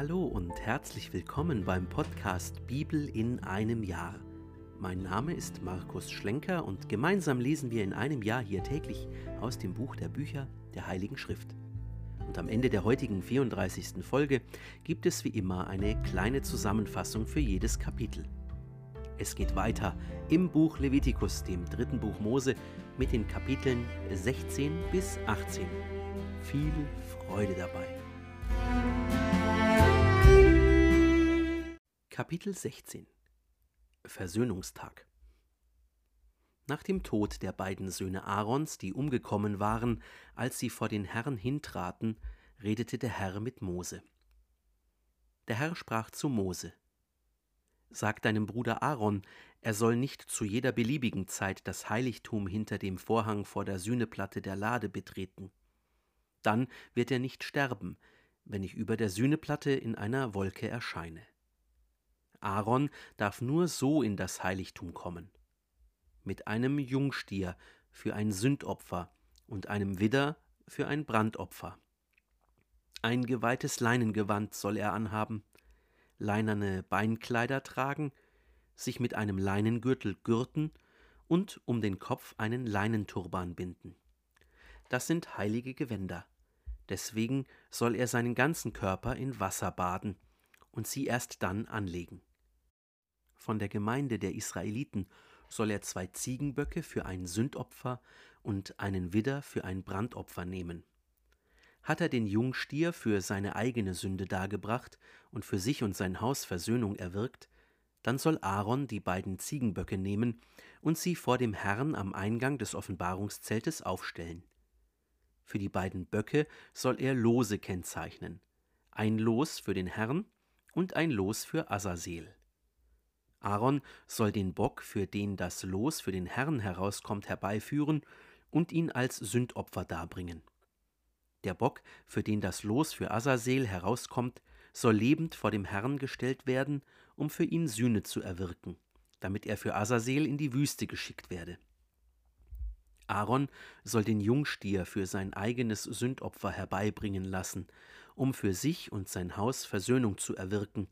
Hallo und herzlich willkommen beim Podcast Bibel in einem Jahr. Mein Name ist Markus Schlenker und gemeinsam lesen wir in einem Jahr hier täglich aus dem Buch der Bücher der Heiligen Schrift. Und am Ende der heutigen 34. Folge gibt es wie immer eine kleine Zusammenfassung für jedes Kapitel. Es geht weiter im Buch Levitikus, dem dritten Buch Mose, mit den Kapiteln 16 bis 18. Viel Freude dabei. Kapitel 16 Versöhnungstag Nach dem Tod der beiden Söhne Aarons, die umgekommen waren, als sie vor den Herrn hintraten, redete der Herr mit Mose. Der Herr sprach zu Mose: Sag deinem Bruder Aaron, er soll nicht zu jeder beliebigen Zeit das Heiligtum hinter dem Vorhang vor der Sühneplatte der Lade betreten. Dann wird er nicht sterben, wenn ich über der Sühneplatte in einer Wolke erscheine. Aaron darf nur so in das Heiligtum kommen. Mit einem Jungstier für ein Sündopfer und einem Widder für ein Brandopfer. Ein geweihtes Leinengewand soll er anhaben, leinerne Beinkleider tragen, sich mit einem Leinengürtel gürten und um den Kopf einen Leinenturban binden. Das sind heilige Gewänder. Deswegen soll er seinen ganzen Körper in Wasser baden und sie erst dann anlegen. Von der Gemeinde der Israeliten soll er zwei Ziegenböcke für ein Sündopfer und einen Widder für ein Brandopfer nehmen. Hat er den Jungstier für seine eigene Sünde dargebracht und für sich und sein Haus Versöhnung erwirkt, dann soll Aaron die beiden Ziegenböcke nehmen und sie vor dem Herrn am Eingang des Offenbarungszeltes aufstellen. Für die beiden Böcke soll er Lose kennzeichnen, ein Los für den Herrn und ein Los für Azazel. Aaron soll den Bock, für den das Los für den Herrn herauskommt, herbeiführen und ihn als Sündopfer darbringen. Der Bock, für den das Los für Azazel herauskommt, soll lebend vor dem Herrn gestellt werden, um für ihn Sühne zu erwirken, damit er für Azazel in die Wüste geschickt werde. Aaron soll den Jungstier für sein eigenes Sündopfer herbeibringen lassen, um für sich und sein Haus Versöhnung zu erwirken,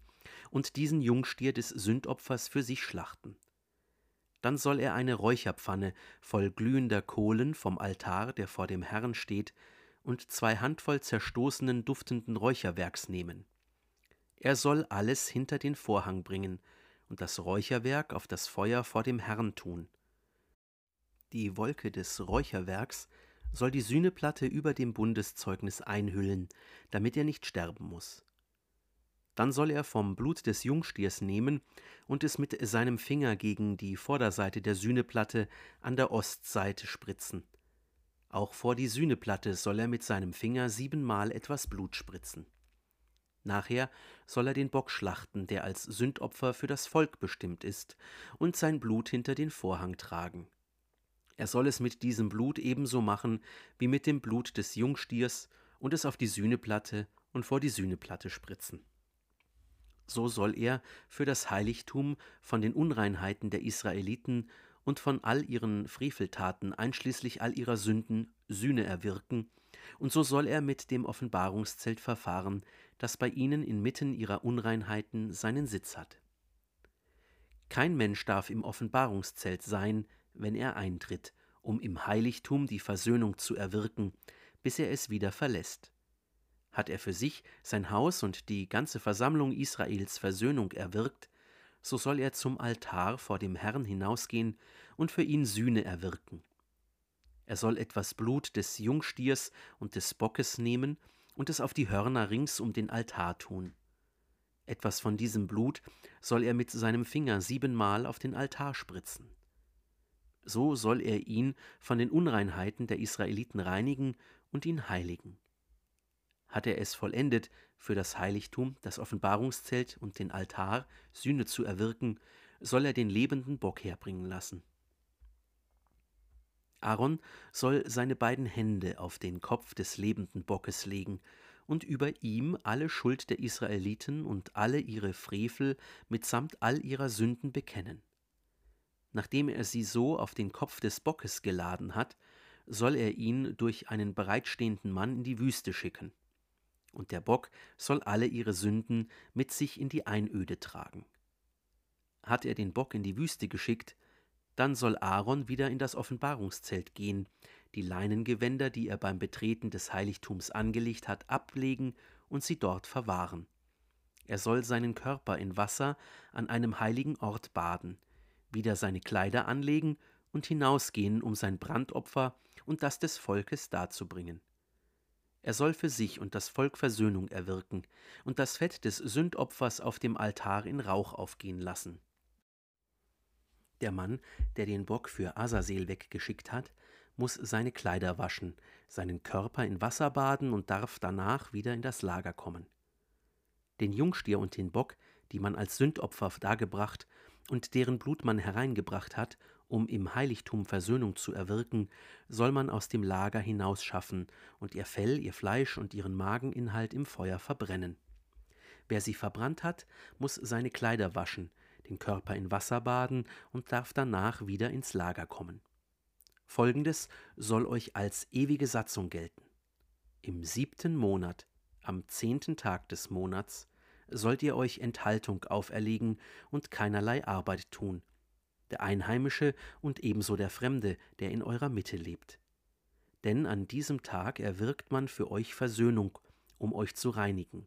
und diesen Jungstier des Sündopfers für sich schlachten. Dann soll er eine Räucherpfanne voll glühender Kohlen vom Altar, der vor dem Herrn steht, und zwei Handvoll zerstoßenen duftenden Räucherwerks nehmen. Er soll alles hinter den Vorhang bringen und das Räucherwerk auf das Feuer vor dem Herrn tun. Die Wolke des Räucherwerks soll die Sühneplatte über dem Bundeszeugnis einhüllen, damit er nicht sterben muss. Dann soll er vom Blut des Jungstiers nehmen und es mit seinem Finger gegen die Vorderseite der Sühneplatte an der Ostseite spritzen. Auch vor die Sühneplatte soll er mit seinem Finger siebenmal etwas Blut spritzen. Nachher soll er den Bock schlachten, der als Sündopfer für das Volk bestimmt ist, und sein Blut hinter den Vorhang tragen. Er soll es mit diesem Blut ebenso machen wie mit dem Blut des Jungstiers und es auf die Sühneplatte und vor die Sühneplatte spritzen so soll er für das Heiligtum von den Unreinheiten der Israeliten und von all ihren Freveltaten einschließlich all ihrer Sünden Sühne erwirken, und so soll er mit dem Offenbarungszelt verfahren, das bei ihnen inmitten ihrer Unreinheiten seinen Sitz hat. Kein Mensch darf im Offenbarungszelt sein, wenn er eintritt, um im Heiligtum die Versöhnung zu erwirken, bis er es wieder verlässt. Hat er für sich, sein Haus und die ganze Versammlung Israels Versöhnung erwirkt, so soll er zum Altar vor dem Herrn hinausgehen und für ihn Sühne erwirken. Er soll etwas Blut des Jungstiers und des Bockes nehmen und es auf die Hörner rings um den Altar tun. Etwas von diesem Blut soll er mit seinem Finger siebenmal auf den Altar spritzen. So soll er ihn von den Unreinheiten der Israeliten reinigen und ihn heiligen hat er es vollendet, für das Heiligtum, das Offenbarungszelt und den Altar Sühne zu erwirken, soll er den lebenden Bock herbringen lassen. Aaron soll seine beiden Hände auf den Kopf des lebenden Bockes legen und über ihm alle Schuld der Israeliten und alle ihre Frevel mitsamt all ihrer Sünden bekennen. Nachdem er sie so auf den Kopf des Bockes geladen hat, soll er ihn durch einen bereitstehenden Mann in die Wüste schicken. Und der Bock soll alle ihre Sünden mit sich in die Einöde tragen. Hat er den Bock in die Wüste geschickt, dann soll Aaron wieder in das Offenbarungszelt gehen, die Leinengewänder, die er beim Betreten des Heiligtums angelegt hat, ablegen und sie dort verwahren. Er soll seinen Körper in Wasser an einem heiligen Ort baden, wieder seine Kleider anlegen und hinausgehen, um sein Brandopfer und das des Volkes darzubringen. Er soll für sich und das Volk Versöhnung erwirken und das Fett des Sündopfers auf dem Altar in Rauch aufgehen lassen. Der Mann, der den Bock für Asasel weggeschickt hat, muss seine Kleider waschen, seinen Körper in Wasser baden und darf danach wieder in das Lager kommen. Den Jungstier und den Bock, die man als Sündopfer dargebracht und deren Blut man hereingebracht hat, um im Heiligtum Versöhnung zu erwirken, soll man aus dem Lager hinausschaffen und ihr Fell, ihr Fleisch und ihren Mageninhalt im Feuer verbrennen. Wer sie verbrannt hat, muss seine Kleider waschen, den Körper in Wasser baden und darf danach wieder ins Lager kommen. Folgendes soll euch als ewige Satzung gelten. Im siebten Monat, am zehnten Tag des Monats, sollt ihr euch Enthaltung auferlegen und keinerlei Arbeit tun, der Einheimische und ebenso der Fremde, der in eurer Mitte lebt. Denn an diesem Tag erwirkt man für euch Versöhnung, um euch zu reinigen.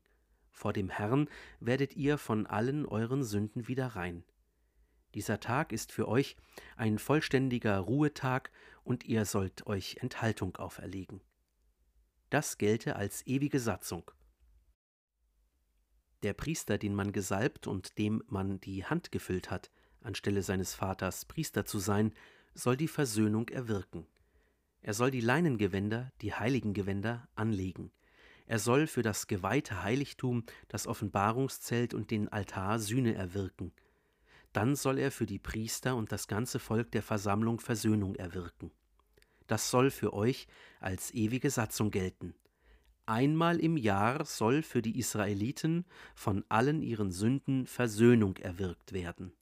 Vor dem Herrn werdet ihr von allen euren Sünden wieder rein. Dieser Tag ist für euch ein vollständiger Ruhetag und ihr sollt euch Enthaltung auferlegen. Das gelte als ewige Satzung. Der Priester, den man gesalbt und dem man die Hand gefüllt hat, anstelle seines Vaters Priester zu sein, soll die Versöhnung erwirken. Er soll die Leinengewänder, die heiligen Gewänder, anlegen. Er soll für das geweihte Heiligtum, das Offenbarungszelt und den Altar Sühne erwirken. Dann soll er für die Priester und das ganze Volk der Versammlung Versöhnung erwirken. Das soll für euch als ewige Satzung gelten. Einmal im Jahr soll für die Israeliten von allen ihren Sünden Versöhnung erwirkt werden.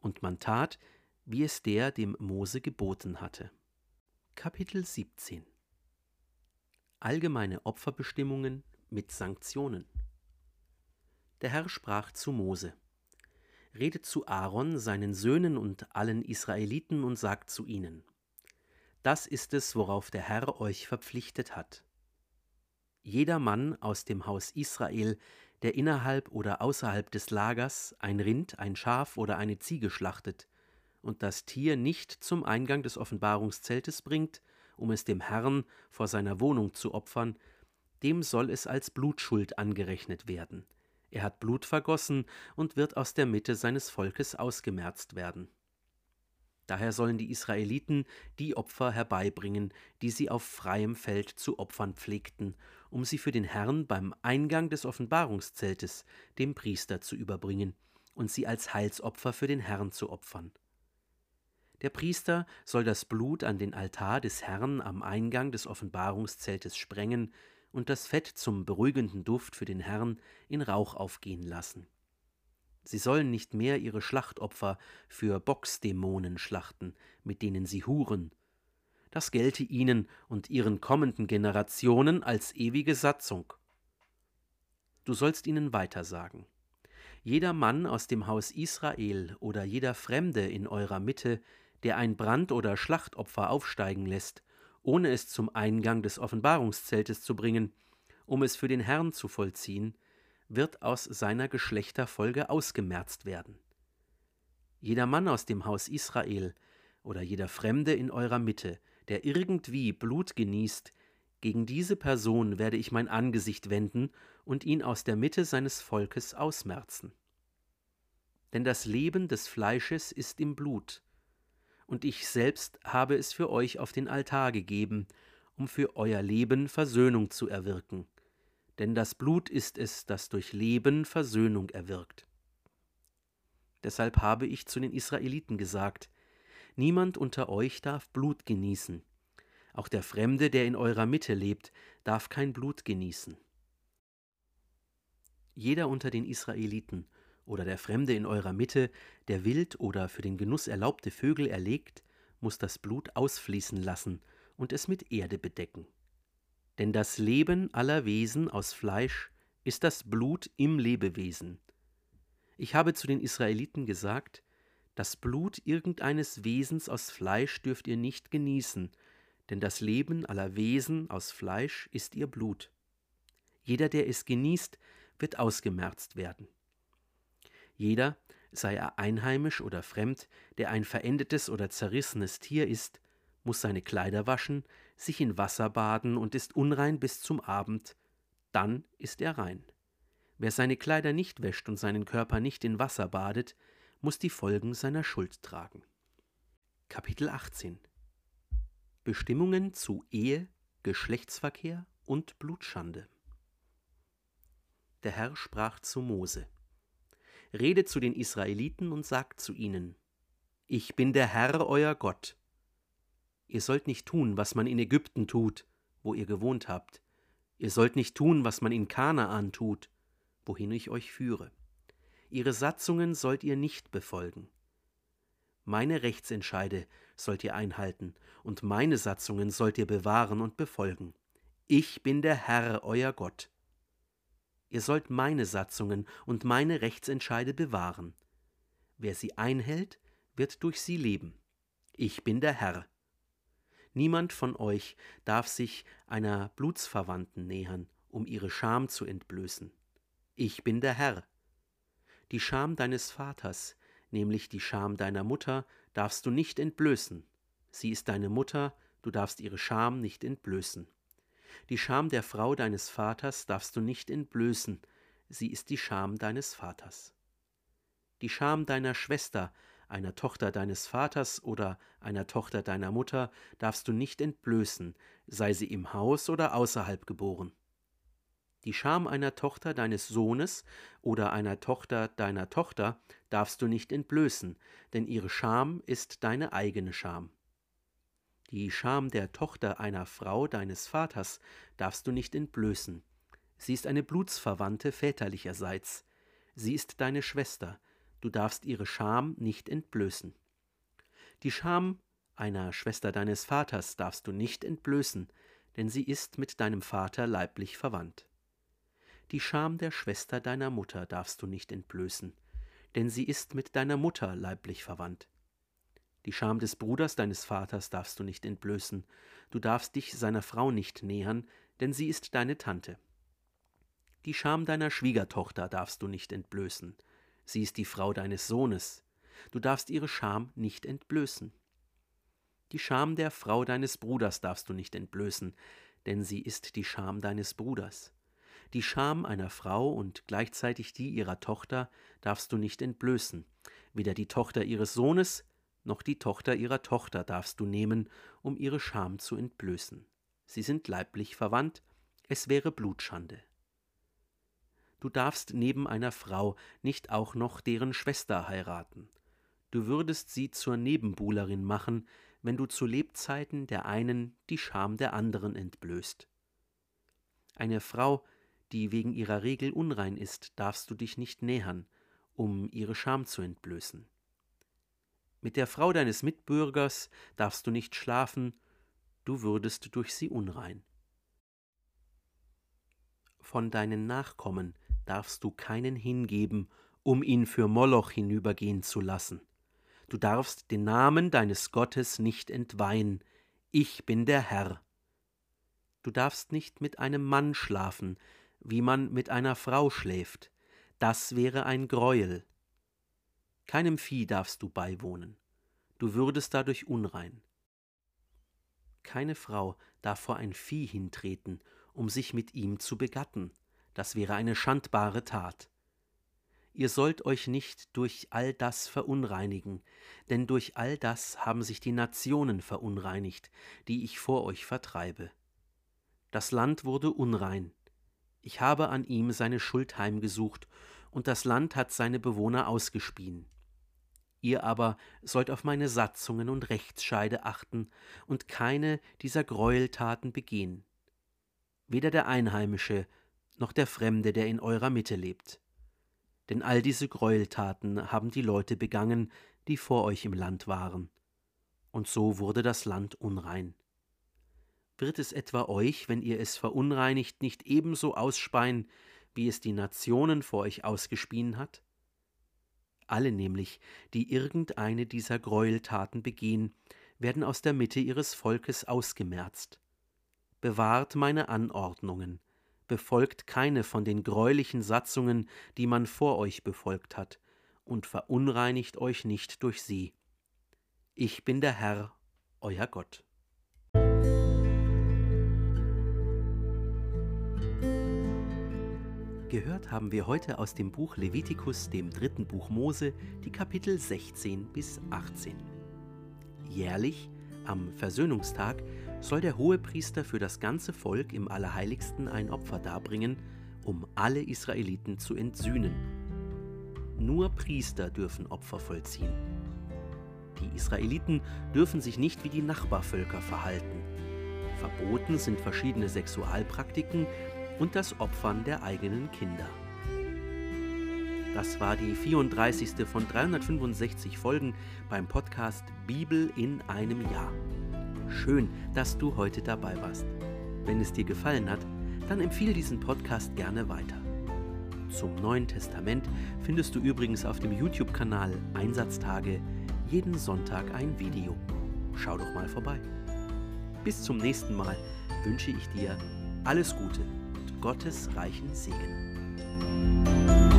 Und man tat, wie es der dem Mose geboten hatte. Kapitel 17 Allgemeine Opferbestimmungen mit Sanktionen. Der Herr sprach zu Mose: Redet zu Aaron, seinen Söhnen und allen Israeliten und sagt zu ihnen: Das ist es, worauf der Herr euch verpflichtet hat. Jeder Mann aus dem Haus Israel, der innerhalb oder außerhalb des Lagers ein Rind, ein Schaf oder eine Ziege schlachtet und das Tier nicht zum Eingang des Offenbarungszeltes bringt, um es dem Herrn vor seiner Wohnung zu opfern, dem soll es als Blutschuld angerechnet werden. Er hat Blut vergossen und wird aus der Mitte seines Volkes ausgemerzt werden. Daher sollen die Israeliten die Opfer herbeibringen, die sie auf freiem Feld zu opfern pflegten, um sie für den Herrn beim Eingang des Offenbarungszeltes dem Priester zu überbringen und sie als Heilsopfer für den Herrn zu opfern. Der Priester soll das Blut an den Altar des Herrn am Eingang des Offenbarungszeltes sprengen und das Fett zum beruhigenden Duft für den Herrn in Rauch aufgehen lassen. Sie sollen nicht mehr ihre Schlachtopfer für Boxdämonen schlachten, mit denen sie huren. Das gelte ihnen und ihren kommenden Generationen als ewige Satzung. Du sollst ihnen weiter sagen. Jeder Mann aus dem Haus Israel oder jeder Fremde in eurer Mitte, der ein Brand- oder Schlachtopfer aufsteigen lässt, ohne es zum Eingang des Offenbarungszeltes zu bringen, um es für den Herrn zu vollziehen, wird aus seiner Geschlechterfolge ausgemerzt werden. Jeder Mann aus dem Haus Israel oder jeder Fremde in eurer Mitte, der irgendwie Blut genießt, gegen diese Person werde ich mein Angesicht wenden und ihn aus der Mitte seines Volkes ausmerzen. Denn das Leben des Fleisches ist im Blut, und ich selbst habe es für euch auf den Altar gegeben, um für euer Leben Versöhnung zu erwirken denn das Blut ist es, das durch Leben Versöhnung erwirkt. Deshalb habe ich zu den Israeliten gesagt, Niemand unter euch darf Blut genießen. Auch der Fremde, der in eurer Mitte lebt, darf kein Blut genießen. Jeder unter den Israeliten oder der Fremde in eurer Mitte, der wild oder für den Genuss erlaubte Vögel erlegt, muss das Blut ausfließen lassen und es mit Erde bedecken. Denn das Leben aller Wesen aus Fleisch ist das Blut im Lebewesen. Ich habe zu den Israeliten gesagt, das Blut irgendeines Wesens aus Fleisch dürft ihr nicht genießen, denn das Leben aller Wesen aus Fleisch ist ihr Blut. Jeder, der es genießt, wird ausgemerzt werden. Jeder, sei er einheimisch oder fremd, der ein verendetes oder zerrissenes Tier ist, muss seine Kleider waschen, sich in Wasser baden und ist unrein bis zum Abend, dann ist er rein. Wer seine Kleider nicht wäscht und seinen Körper nicht in Wasser badet, muss die Folgen seiner Schuld tragen. Kapitel 18 Bestimmungen zu Ehe, Geschlechtsverkehr und Blutschande. Der Herr sprach zu Mose: Redet zu den Israeliten und sagt zu ihnen: Ich bin der Herr euer Gott. Ihr sollt nicht tun, was man in Ägypten tut, wo ihr gewohnt habt. Ihr sollt nicht tun, was man in Kanaan tut, wohin ich euch führe. Ihre Satzungen sollt ihr nicht befolgen. Meine Rechtsentscheide sollt ihr einhalten, und meine Satzungen sollt ihr bewahren und befolgen. Ich bin der Herr, euer Gott. Ihr sollt meine Satzungen und meine Rechtsentscheide bewahren. Wer sie einhält, wird durch sie leben. Ich bin der Herr. Niemand von euch darf sich einer Blutsverwandten nähern, um ihre Scham zu entblößen. Ich bin der Herr. Die Scham deines Vaters, nämlich die Scham deiner Mutter, darfst du nicht entblößen. Sie ist deine Mutter, du darfst ihre Scham nicht entblößen. Die Scham der Frau deines Vaters darfst du nicht entblößen, sie ist die Scham deines Vaters. Die Scham deiner Schwester, einer Tochter deines Vaters oder einer Tochter deiner Mutter, darfst du nicht entblößen, sei sie im Haus oder außerhalb geboren. Die Scham einer Tochter deines Sohnes oder einer Tochter deiner Tochter darfst du nicht entblößen, denn ihre Scham ist deine eigene Scham. Die Scham der Tochter einer Frau deines Vaters darfst du nicht entblößen. Sie ist eine Blutsverwandte väterlicherseits. Sie ist deine Schwester. Du darfst ihre Scham nicht entblößen. Die Scham einer Schwester deines Vaters darfst du nicht entblößen, denn sie ist mit deinem Vater leiblich verwandt. Die Scham der Schwester deiner Mutter darfst du nicht entblößen, denn sie ist mit deiner Mutter leiblich verwandt. Die Scham des Bruders deines Vaters darfst du nicht entblößen, du darfst dich seiner Frau nicht nähern, denn sie ist deine Tante. Die Scham deiner Schwiegertochter darfst du nicht entblößen, sie ist die Frau deines Sohnes, du darfst ihre Scham nicht entblößen. Die Scham der Frau deines Bruders darfst du nicht entblößen, denn sie ist die Scham deines Bruders. Die Scham einer Frau und gleichzeitig die ihrer Tochter darfst du nicht entblößen. Weder die Tochter ihres Sohnes noch die Tochter ihrer Tochter darfst du nehmen, um ihre Scham zu entblößen. Sie sind leiblich verwandt, es wäre Blutschande. Du darfst neben einer Frau nicht auch noch deren Schwester heiraten. Du würdest sie zur Nebenbuhlerin machen, wenn du zu Lebzeiten der einen die Scham der anderen entblößt. Eine Frau, die wegen ihrer Regel unrein ist, darfst du dich nicht nähern, um ihre Scham zu entblößen. Mit der Frau deines Mitbürgers darfst du nicht schlafen, du würdest durch sie unrein. Von deinen Nachkommen darfst du keinen hingeben, um ihn für Moloch hinübergehen zu lassen. Du darfst den Namen deines Gottes nicht entweihen, ich bin der Herr. Du darfst nicht mit einem Mann schlafen, wie man mit einer Frau schläft, das wäre ein Greuel. Keinem Vieh darfst du beiwohnen, du würdest dadurch unrein. Keine Frau darf vor ein Vieh hintreten, um sich mit ihm zu begatten, das wäre eine schandbare Tat. Ihr sollt euch nicht durch all das verunreinigen, denn durch all das haben sich die Nationen verunreinigt, die ich vor euch vertreibe. Das Land wurde unrein, ich habe an ihm seine Schuld heimgesucht, und das Land hat seine Bewohner ausgespien. Ihr aber sollt auf meine Satzungen und Rechtsscheide achten und keine dieser Gräueltaten begehen. Weder der Einheimische noch der Fremde, der in eurer Mitte lebt. Denn all diese Gräueltaten haben die Leute begangen, die vor euch im Land waren. Und so wurde das Land unrein. Wird es etwa euch, wenn ihr es verunreinigt, nicht ebenso ausspeien, wie es die Nationen vor euch ausgespien hat? Alle nämlich, die irgendeine dieser Gräueltaten begehen, werden aus der Mitte ihres Volkes ausgemerzt. Bewahrt meine Anordnungen, befolgt keine von den greulichen Satzungen, die man vor euch befolgt hat, und verunreinigt euch nicht durch sie. Ich bin der Herr, euer Gott. Gehört haben wir heute aus dem Buch Levitikus, dem dritten Buch Mose, die Kapitel 16 bis 18. Jährlich, am Versöhnungstag, soll der Hohepriester für das ganze Volk im Allerheiligsten ein Opfer darbringen, um alle Israeliten zu entsühnen. Nur Priester dürfen Opfer vollziehen. Die Israeliten dürfen sich nicht wie die Nachbarvölker verhalten. Verboten sind verschiedene Sexualpraktiken und das Opfern der eigenen Kinder. Das war die 34. von 365 Folgen beim Podcast Bibel in einem Jahr. Schön, dass du heute dabei warst. Wenn es dir gefallen hat, dann empfehle diesen Podcast gerne weiter. Zum Neuen Testament findest du übrigens auf dem YouTube-Kanal Einsatztage jeden Sonntag ein Video. Schau doch mal vorbei. Bis zum nächsten Mal wünsche ich dir alles Gute und Gottes reichen Segen.